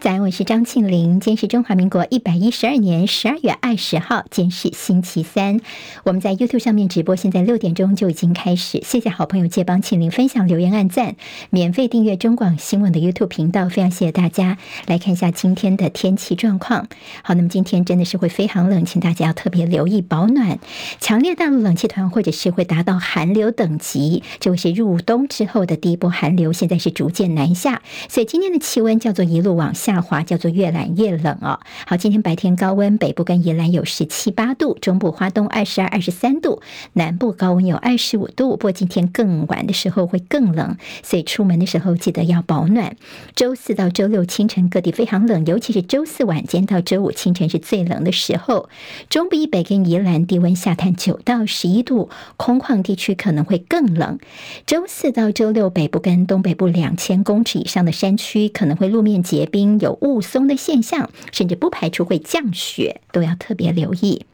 在，我是张庆玲。今天是中华民国一百一十二年十二月二十号，今天是星期三。我们在 YouTube 上面直播，现在六点钟就已经开始。谢谢好朋友借帮庆玲分享、留言、按赞，免费订阅中广新闻的 YouTube 频道。非常谢谢大家。来看一下今天的天气状况。好，那么今天真的是会非常冷，请大家要特别留意保暖。强烈大陆冷气团或者是会达到寒流等级，这会是入冬之后的第一波寒流，现在是逐渐南下，所以今天的气温叫做一路往下。下滑叫做越来越冷哦。好，今天白天高温，北部跟宜兰有十七八度，中部花东二十二、二十三度，南部高温有二十五度。不过今天更晚的时候会更冷，所以出门的时候记得要保暖。周四到周六清晨各地非常冷，尤其是周四晚间到周五清晨是最冷的时候。中部以北跟宜兰低温下探九到十一度，空旷地区可能会更冷。周四到周六，北部跟东北部两千公尺以上的山区可能会路面结冰。有雾凇的现象，甚至不排除会降雪，都要特别留意。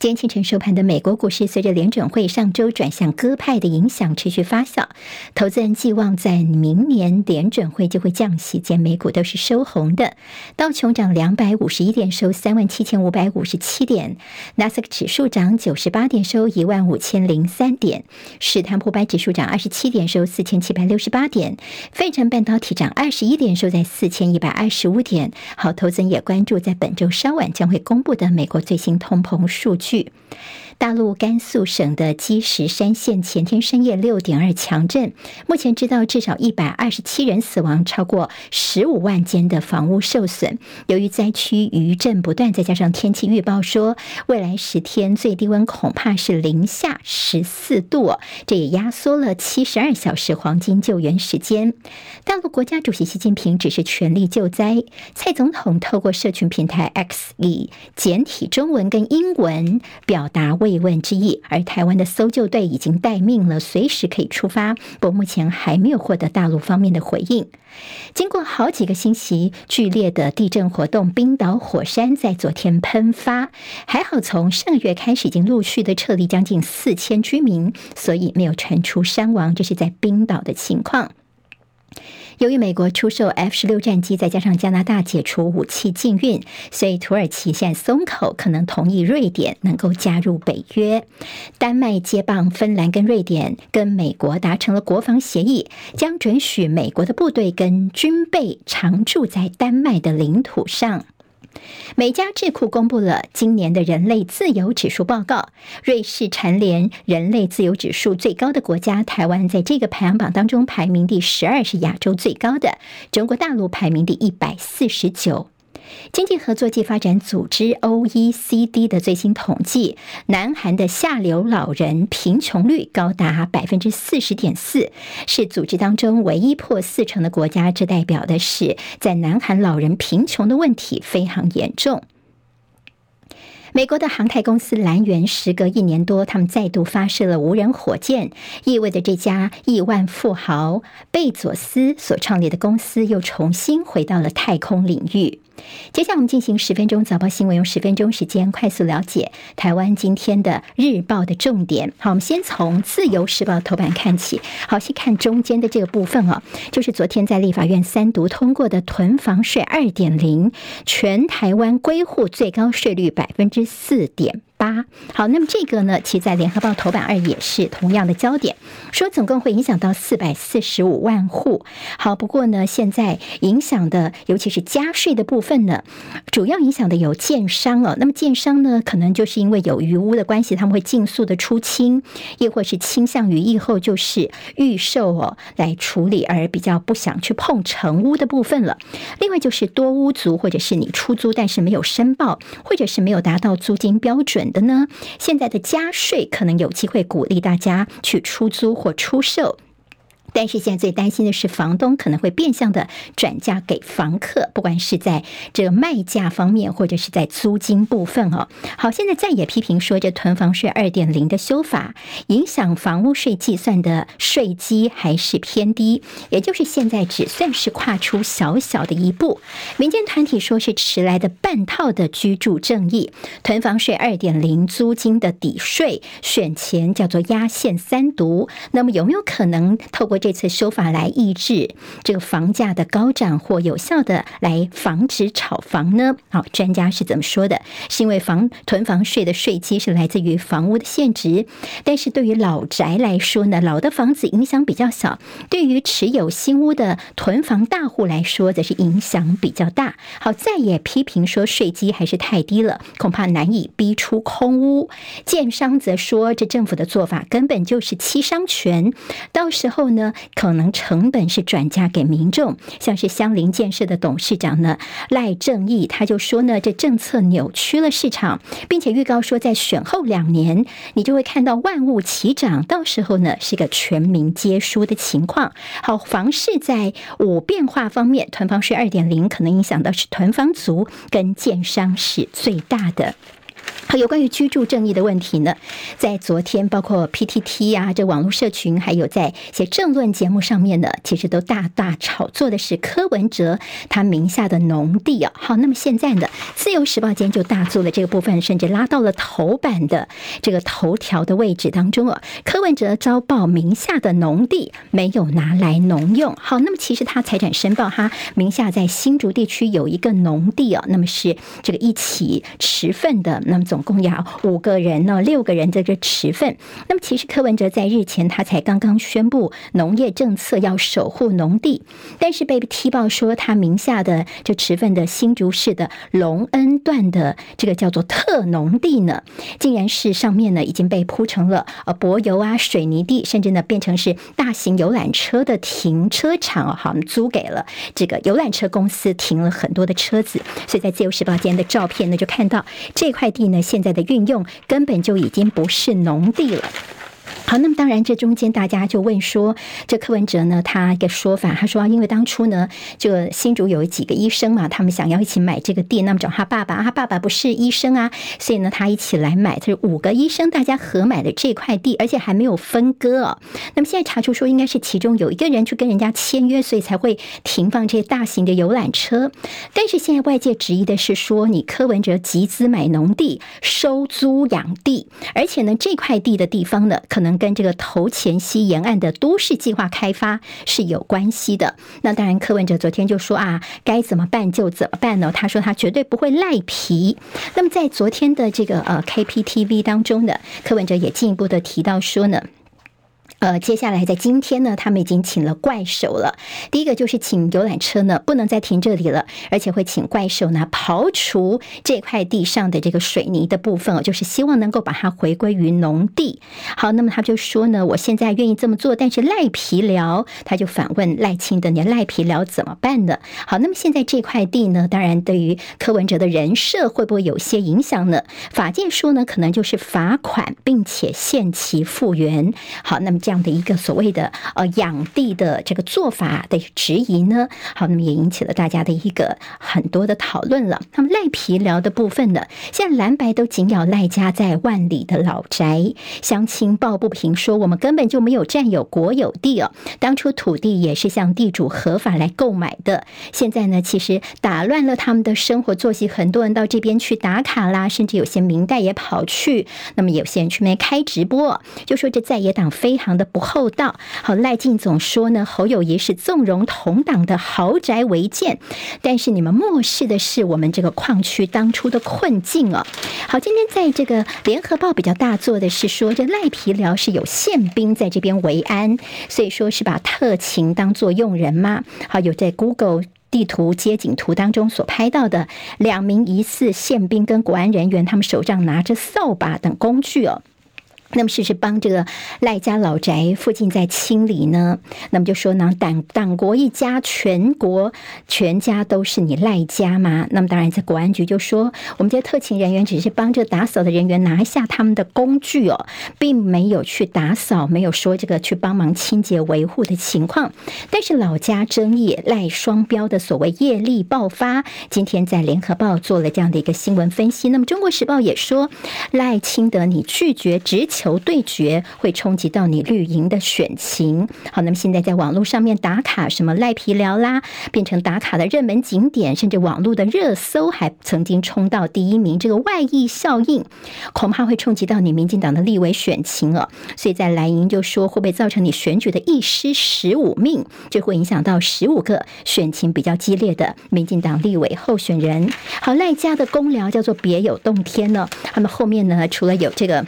今天清晨收盘的美国股市，随着联准会上周转向鸽派的影响持续发酵，投资人寄望在明年联准会就会降息，见美股都是收红的。道琼涨两百五十一点，收三万七千五百五十七点；纳斯克指数涨九十八点，收一万五千零三点；史坦普百指数涨二十七点，收四千七百六十八点；费城半导体涨二十一点，收在四千一百二十五点。好，投资人也关注在本周稍晚将会公布的美国最新通膨数据。去。大陆甘肃省的积石山县前天深夜六点二强震，目前知道至少一百二十七人死亡，超过十五万间的房屋受损。由于灾区余震不断，再加上天气预报说未来十天最低温恐怕是零下十四度，这也压缩了七十二小时黄金救援时间。大陆国家主席习近平指示全力救灾，蔡总统透过社群平台 X 以简体中文跟英文。表达为慰问之意，而台湾的搜救队已经待命了，随时可以出发。不过目前还没有获得大陆方面的回应。经过好几个星期剧烈的地震活动，冰岛火山在昨天喷发，还好从上个月开始已经陆续的撤离将近四千居民，所以没有传出伤亡。这是在冰岛的情况。由于美国出售 F 十六战机，再加上加拿大解除武器禁运，所以土耳其现在松口，可能同意瑞典能够加入北约。丹麦接棒芬兰跟瑞典，跟美国达成了国防协议，将准许美国的部队跟军备常驻在丹麦的领土上。美加智库公布了今年的人类自由指数报告，瑞士蝉联人类自由指数最高的国家，台湾在这个排行榜当中排名第十二，是亚洲最高的，中国大陆排名第一百四十九。经济合作暨发展组织 （OECD） 的最新统计，南韩的下流老人贫穷率高达百分之四十点四，是组织当中唯一破四成的国家。这代表的是，在南韩老人贫穷的问题非常严重。美国的航太公司蓝源，时隔一年多，他们再度发射了无人火箭，意味着这家亿万富豪贝佐斯所创立的公司又重新回到了太空领域。接下来我们进行十分钟早报新闻，用十分钟时间快速了解台湾今天的日报的重点。好，我们先从自由时报头版看起。好，先看中间的这个部分哦，就是昨天在立法院三读通过的囤房税二点零，全台湾归户最高税率百分之四点八。好，那么这个呢，其实在联合报头版二也是同样的焦点，说总共会影响到四百四十五万户。好，不过呢，现在影响的尤其是加税的部分呢，主要影响的有建商哦。那么建商呢，可能就是因为有余屋的关系，他们会尽速的出清，亦或是倾向于以后就是预售哦来处理，而比较不想去碰成屋的部分了。另外就是多屋族，或者是你出租但是没有申报，或者是没有达到租金标准。的呢？现在的加税可能有机会鼓励大家去出租或出售。但是现在最担心的是，房东可能会变相的转嫁给房客，不管是在这个卖价方面，或者是在租金部分哦。好，现在再也批评说，这囤房税二点零的修法影响房屋税计算的税基还是偏低，也就是现在只算是跨出小小的一步。民间团体说是迟来的半套的居住正义，囤房税二点零租金的抵税选前叫做压线三读，那么有没有可能透过这次修法来抑制这个房价的高涨，或有效的来防止炒房呢？好，专家是怎么说的？是因为房囤房税的税基是来自于房屋的现值，但是对于老宅来说呢，老的房子影响比较小；对于持有新屋的囤房大户来说，则是影响比较大。好，再也批评说税基还是太低了，恐怕难以逼出空屋。建商则说，这政府的做法根本就是欺商权，到时候呢，可能成本是转嫁给民众。像是相邻建设的董事长呢，赖正义他就说呢，这政策扭曲了市场，并且预告说，在选后两年，你就会看到万物齐涨，到时候呢，是个全民皆输的情况。好，房市在五变化方面，囤房税二点零可能影响到是囤房族跟建商是最大的。好，有关于居住正义的问题呢，在昨天，包括 PTT 啊，这网络社群，还有在一些政论节目上面呢，其实都大大炒作的是柯文哲他名下的农地啊。好，那么现在呢，自由时报今天就大做了这个部分，甚至拉到了头版的这个头条的位置当中啊。柯文哲遭曝名下的农地没有拿来农用。好，那么其实他财产申报，他名下在新竹地区有一个农地啊，那么是这个一起持份的。那么总共要五个人呢，六个人在这持份。那么其实柯文哲在日前他才刚刚宣布农业政策要守护农地，但是被踢爆说他名下的就持份的新竹市的隆恩段的这个叫做特农地呢，竟然是上面呢已经被铺成了呃柏油啊水泥地，甚至呢变成是大型游览车的停车场哦，好，租给了这个游览车公司停了很多的车子，所以在自由时报间的照片呢就看到这块地。呢，现在的运用根本就已经不是农地了。好，那么当然，这中间大家就问说，这柯文哲呢，他一个说法，他说，因为当初呢，就新竹有几个医生嘛，他们想要一起买这个地，那么找他爸爸，他爸爸不是医生啊，所以呢，他一起来买，这是五个医生大家合买的这块地，而且还没有分割哦。那么现在查出说，应该是其中有一个人去跟人家签约，所以才会停放这些大型的游览车。但是现在外界质疑的是说，你柯文哲集资买农地，收租养地，而且呢，这块地的地方呢，可能。跟这个头前溪沿岸的都市计划开发是有关系的。那当然，柯文哲昨天就说啊，该怎么办就怎么办呢？他说他绝对不会赖皮。那么在昨天的这个呃 KPTV 当中呢，柯文哲也进一步的提到说呢。呃，接下来在今天呢，他们已经请了怪手了。第一个就是请游览车呢不能再停这里了，而且会请怪手呢刨除这块地上的这个水泥的部分，就是希望能够把它回归于农地。好，那么他就说呢，我现在愿意这么做，但是赖皮寮他就反问赖清德，你赖皮寮怎么办呢？好，那么现在这块地呢，当然对于柯文哲的人设会不会有些影响呢？法界说呢，可能就是罚款，并且限期复原。好，那么这样的一个所谓的呃养地的这个做法的质疑呢，好，那么也引起了大家的一个很多的讨论了。那么赖皮聊的部分呢，现在蓝白都紧咬赖家在万里的老宅，乡亲抱不平说，我们根本就没有占有国有地哦，当初土地也是向地主合法来购买的，现在呢，其实打乱了他们的生活作息，很多人到这边去打卡啦，甚至有些民代也跑去，那么有些人去那边开直播，就说这在野党非常的不厚道。好，赖静总说呢，侯友谊是纵容同党的豪宅违建，但是你们漠视的是我们这个矿区当初的困境哦。好，今天在这个联合报比较大做的是说，这赖皮寮是有宪兵在这边维安，所以说是把特勤当作用人吗？好，有在 Google 地图街景图当中所拍到的两名疑似宪兵跟国安人员，他们手上拿着扫把等工具哦。那么是是帮这个赖家老宅附近在清理呢？那么就说呢，党党国一家，全国全家都是你赖家吗？那么当然，在国安局就说，我们这些特勤人员只是帮着打扫的人员拿下他们的工具哦，并没有去打扫，没有说这个去帮忙清洁维护的情况。但是老家争议赖双标的所谓业力爆发，今天在联合报做了这样的一个新闻分析。那么中国时报也说，赖清德你拒绝执勤。球对决，会冲击到你绿营的选情。好，那么现在在网络上面打卡，什么赖皮聊啦，变成打卡的热门景点，甚至网络的热搜还曾经冲到第一名。这个外溢效应恐怕会冲击到你民进党的立委选情了。所以在蓝营就说，会不会造成你选举的一失十五命？这会影响到十五个选情比较激烈的民进党立委候选人。好，赖家的公聊叫做别有洞天呢。他们后面呢，除了有这个。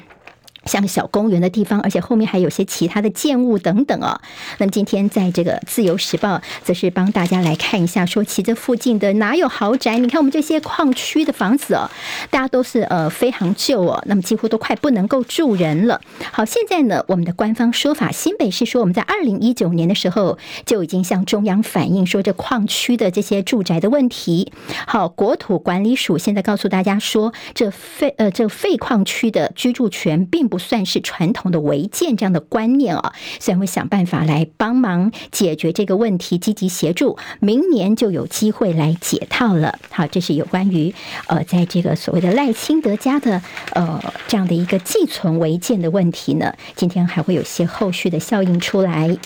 像小公园的地方，而且后面还有些其他的建物等等哦。那么今天在这个《自由时报》则是帮大家来看一下，说其这附近的哪有豪宅？你看我们这些矿区的房子哦，大家都是呃非常旧哦，那么几乎都快不能够住人了。好，现在呢，我们的官方说法，新北市说我们在二零一九年的时候就已经向中央反映说这矿区的这些住宅的问题。好，国土管理署现在告诉大家说，这废呃这废矿区的居住权并。不算是传统的违建这样的观念啊，虽然会想办法来帮忙解决这个问题，积极协助，明年就有机会来解套了。好，这是有关于呃，在这个所谓的赖清德家的呃这样的一个寄存违建的问题呢，今天还会有些后续的效应出来。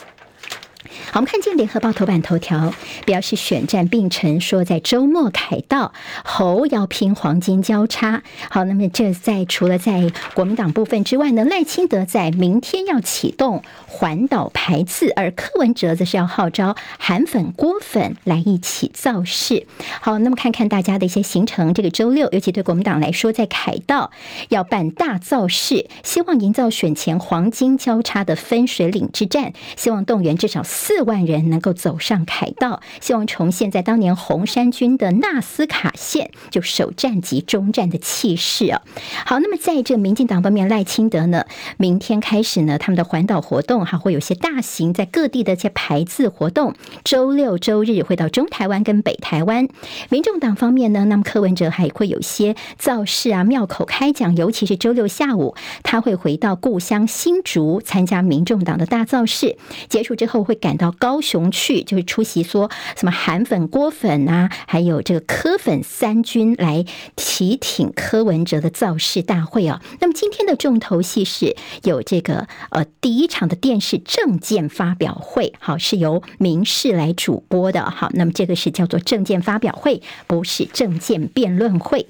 好，我们看见联合报头版头条，表示选战并成，说在周末凯道侯要拼黄金交叉。好，那么这在除了在国民党部分之外呢，赖清德在明天要启动环岛排次，而柯文哲则是要号召韩粉、郭粉来一起造势。好，那么看看大家的一些行程，这个周六，尤其对国民党来说，在凯道要办大造势，希望营造选前黄金交叉的分水岭之战，希望动员至少四。万人能够走上凯道，希望重现在当年红衫军的纳斯卡线就首战及终战的气势啊！好，那么在这民进党方面，赖清德呢，明天开始呢，他们的环岛活动还会有些大型在各地的一些排字活动。周六周日会到中台湾跟北台湾。民众党方面呢，那么柯文哲还会有些造势啊，庙口开讲，尤其是周六下午，他会回到故乡新竹参加民众党的大造势。结束之后会赶到。高雄去，就是出席说什么韩粉、郭粉啊，还有这个柯粉三军来提挺柯文哲的造势大会啊。那么今天的重头戏是有这个呃第一场的电视政见发表会，好，是由民视来主播的。好，那么这个是叫做政见发表会，不是政见辩论会。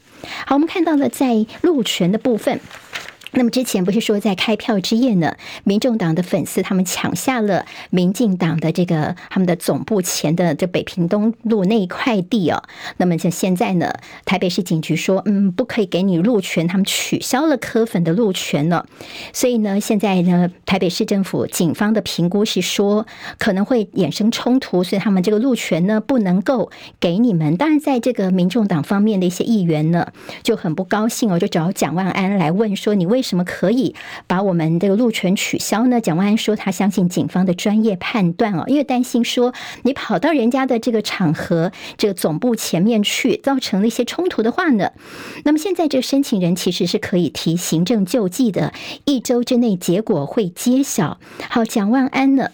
好，我们看到了在陆权的部分。那么之前不是说在开票之夜呢，民众党的粉丝他们抢下了民进党的这个他们的总部前的这北平东路那一块地哦。那么就现在呢，台北市警局说，嗯，不可以给你路权，他们取消了科粉的路权了。所以呢，现在呢，台北市政府警方的评估是说可能会衍生冲突，所以他们这个路权呢不能够给你们。当然，在这个民众党方面的一些议员呢就很不高兴哦，就找蒋万安来问说，你为什么可以把我们这个路权取消呢？蒋万安说他相信警方的专业判断哦，因为担心说你跑到人家的这个场合、这个总部前面去，造成了一些冲突的话呢，那么现在这个申请人其实是可以提行政救济的，一周之内结果会揭晓。好，蒋万安呢？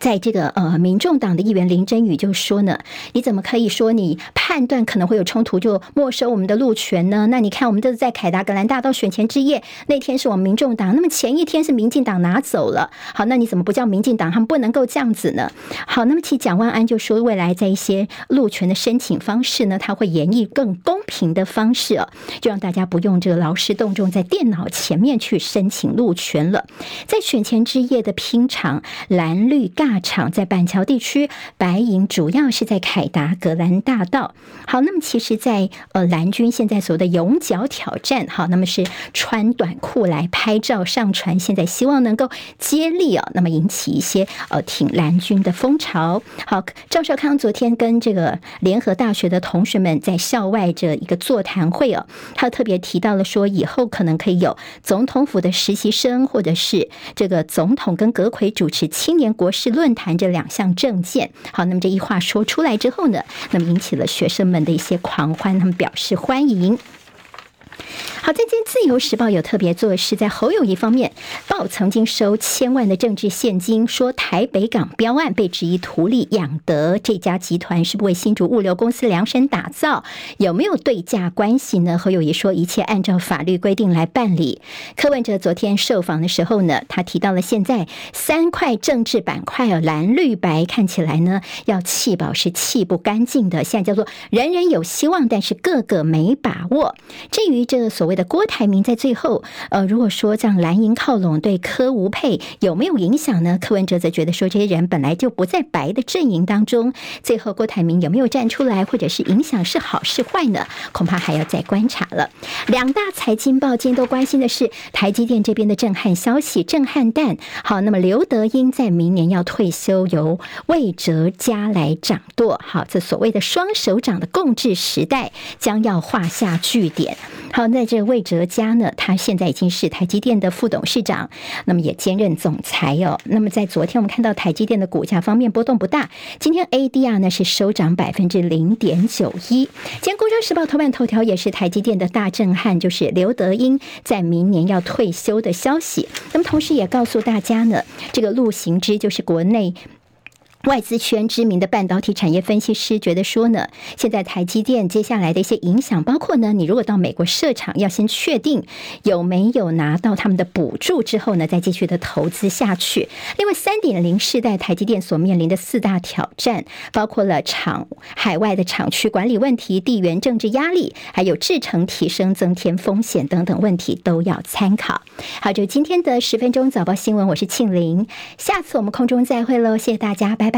在这个呃，民众党的议员林真宇就说呢，你怎么可以说你判断可能会有冲突就没收我们的路权呢？那你看，我们这是在凯达格兰大道选前之夜那天是我们民众党，那么前一天是民进党拿走了。好，那你怎么不叫民进党？他们不能够这样子呢？好，那么其实蒋万安就说，未来在一些路权的申请方式呢，他会演绎更公平的方式哦，就让大家不用这个劳师动众在电脑前面去申请路权了。在选前之夜的拼场，蓝绿。大场在板桥地区，白银主要是在凯达格兰大道。好，那么其实在，呃蓝军现在所谓的勇脚挑战，好，那么是穿短裤来拍照上传，现在希望能够接力啊，那么引起一些呃挺蓝军的风潮。好，赵少康昨天跟这个联合大学的同学们在校外这一个座谈会哦，他特别提到了说，以后可能可以有总统府的实习生，或者是这个总统跟阁揆主持青年国事论坛这两项证件，好，那么这一话说出来之后呢，那么引起了学生们的一些狂欢，他们表示欢迎。好，在今《自由时报》有特别做是在侯友谊方面，报曾经收千万的政治现金，说台北港标案被质疑图利养德这家集团是不为新竹物流公司量身打造，有没有对价关系呢？侯友谊说一切按照法律规定来办理。柯文哲昨天受访的时候呢，他提到了现在三块政治板块，蓝绿白看起来呢要弃保是弃不干净的，现在叫做人人有希望，但是个个没把握。至于这个所谓的郭台铭在最后，呃，如果说这样蓝营靠拢对柯吴佩有没有影响呢？柯文哲则觉得说这些人本来就不在白的阵营当中，最后郭台铭有没有站出来，或者是影响是好是坏呢？恐怕还要再观察了。两大财经报今天都关心的是台积电这边的震撼消息，震撼弹。好，那么刘德英在明年要退休，由魏哲家来掌舵。好，这所谓的双手掌的共治时代将要画下句点。好，在这魏哲家呢，他现在已经是台积电的副董事长，那么也兼任总裁哦。那么在昨天我们看到台积电的股价方面波动不大，今天 ADR 呢是收涨百分之零点九一。今天《工商时报》头版头条也是台积电的大震撼，就是刘德英在明年要退休的消息。那么同时也告诉大家呢，这个陆行之就是国内。外资圈知名的半导体产业分析师觉得说呢，现在台积电接下来的一些影响，包括呢，你如果到美国设厂，要先确定有没有拿到他们的补助之后呢，再继续的投资下去。另外，三点零世代台积电所面临的四大挑战，包括了厂海外的厂区管理问题、地缘政治压力，还有制程提升增添风险等等问题，都要参考。好，就今天的十分钟早报新闻，我是庆玲，下次我们空中再会喽，谢谢大家，拜拜。